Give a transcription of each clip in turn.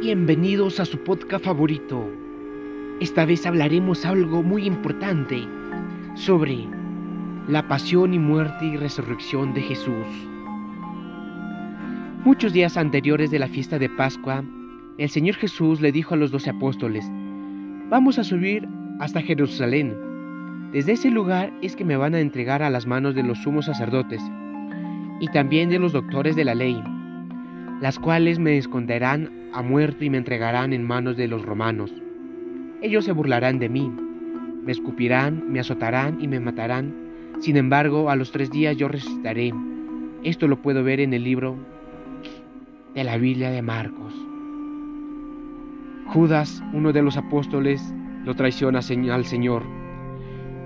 Bienvenidos a su podcast favorito. Esta vez hablaremos algo muy importante sobre la pasión y muerte y resurrección de Jesús. Muchos días anteriores de la fiesta de Pascua, el Señor Jesús le dijo a los doce apóstoles, vamos a subir hasta Jerusalén. Desde ese lugar es que me van a entregar a las manos de los sumos sacerdotes y también de los doctores de la ley, las cuales me esconderán a muerto y me entregarán en manos de los romanos. Ellos se burlarán de mí, me escupirán, me azotarán y me matarán. Sin embargo, a los tres días yo resucitaré. Esto lo puedo ver en el libro de la Biblia de Marcos. Judas, uno de los apóstoles, lo traiciona al Señor.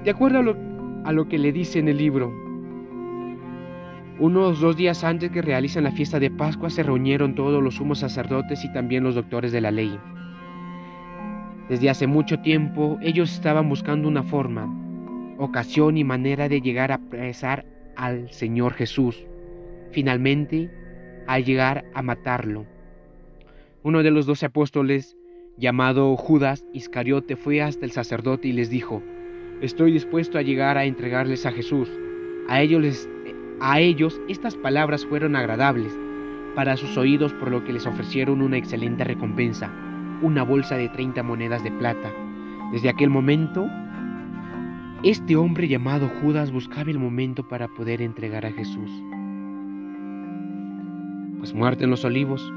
De acuerdo a lo, a lo que le dice en el libro, unos dos días antes que realizan la fiesta de Pascua se reunieron todos los sumos sacerdotes y también los doctores de la ley. Desde hace mucho tiempo ellos estaban buscando una forma, ocasión y manera de llegar a apresar al Señor Jesús. Finalmente, al llegar a matarlo. Uno de los doce apóstoles, llamado Judas Iscariote, fue hasta el sacerdote y les dijo, Estoy dispuesto a llegar a entregarles a Jesús. A ellos les a ellos estas palabras fueron agradables para sus oídos por lo que les ofrecieron una excelente recompensa, una bolsa de 30 monedas de plata. Desde aquel momento, este hombre llamado Judas buscaba el momento para poder entregar a Jesús. Pues muerte en los olivos,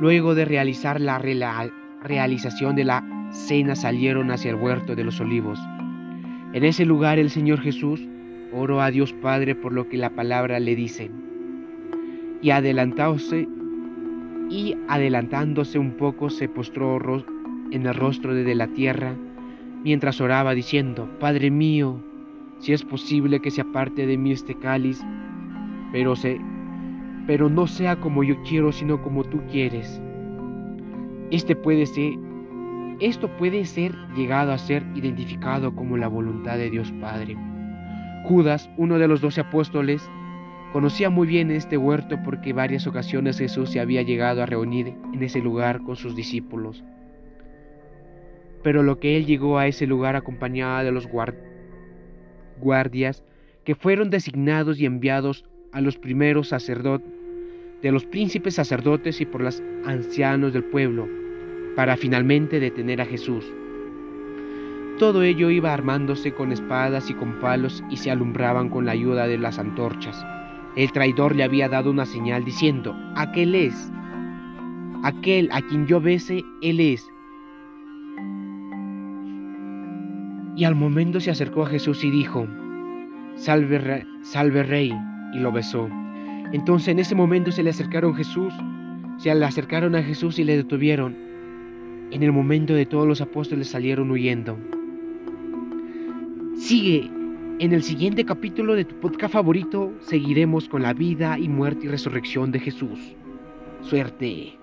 luego de realizar la realización de la cena salieron hacia el huerto de los olivos. En ese lugar el Señor Jesús Oro a Dios Padre por lo que la palabra le dice. Y adelantándose, y adelantándose un poco se postró en el rostro de la tierra mientras oraba diciendo, Padre mío, si es posible que se aparte de mí este cáliz, pero, se, pero no sea como yo quiero, sino como tú quieres. Este puede ser, esto puede ser llegado a ser identificado como la voluntad de Dios Padre. Judas, uno de los doce apóstoles, conocía muy bien este huerto porque varias ocasiones Jesús se había llegado a reunir en ese lugar con sus discípulos. Pero lo que él llegó a ese lugar acompañado de los guardias que fueron designados y enviados a los primeros sacerdotes, de los príncipes sacerdotes y por los ancianos del pueblo, para finalmente detener a Jesús. Todo ello iba armándose con espadas y con palos y se alumbraban con la ayuda de las antorchas. El traidor le había dado una señal diciendo, aquel es, aquel a quien yo bese, él es. Y al momento se acercó a Jesús y dijo, salve, salve rey, y lo besó. Entonces en ese momento se le acercaron Jesús, se le acercaron a Jesús y le detuvieron. En el momento de todos los apóstoles salieron huyendo. Sigue en el siguiente capítulo de tu podcast favorito. Seguiremos con la vida y muerte y resurrección de Jesús. Suerte.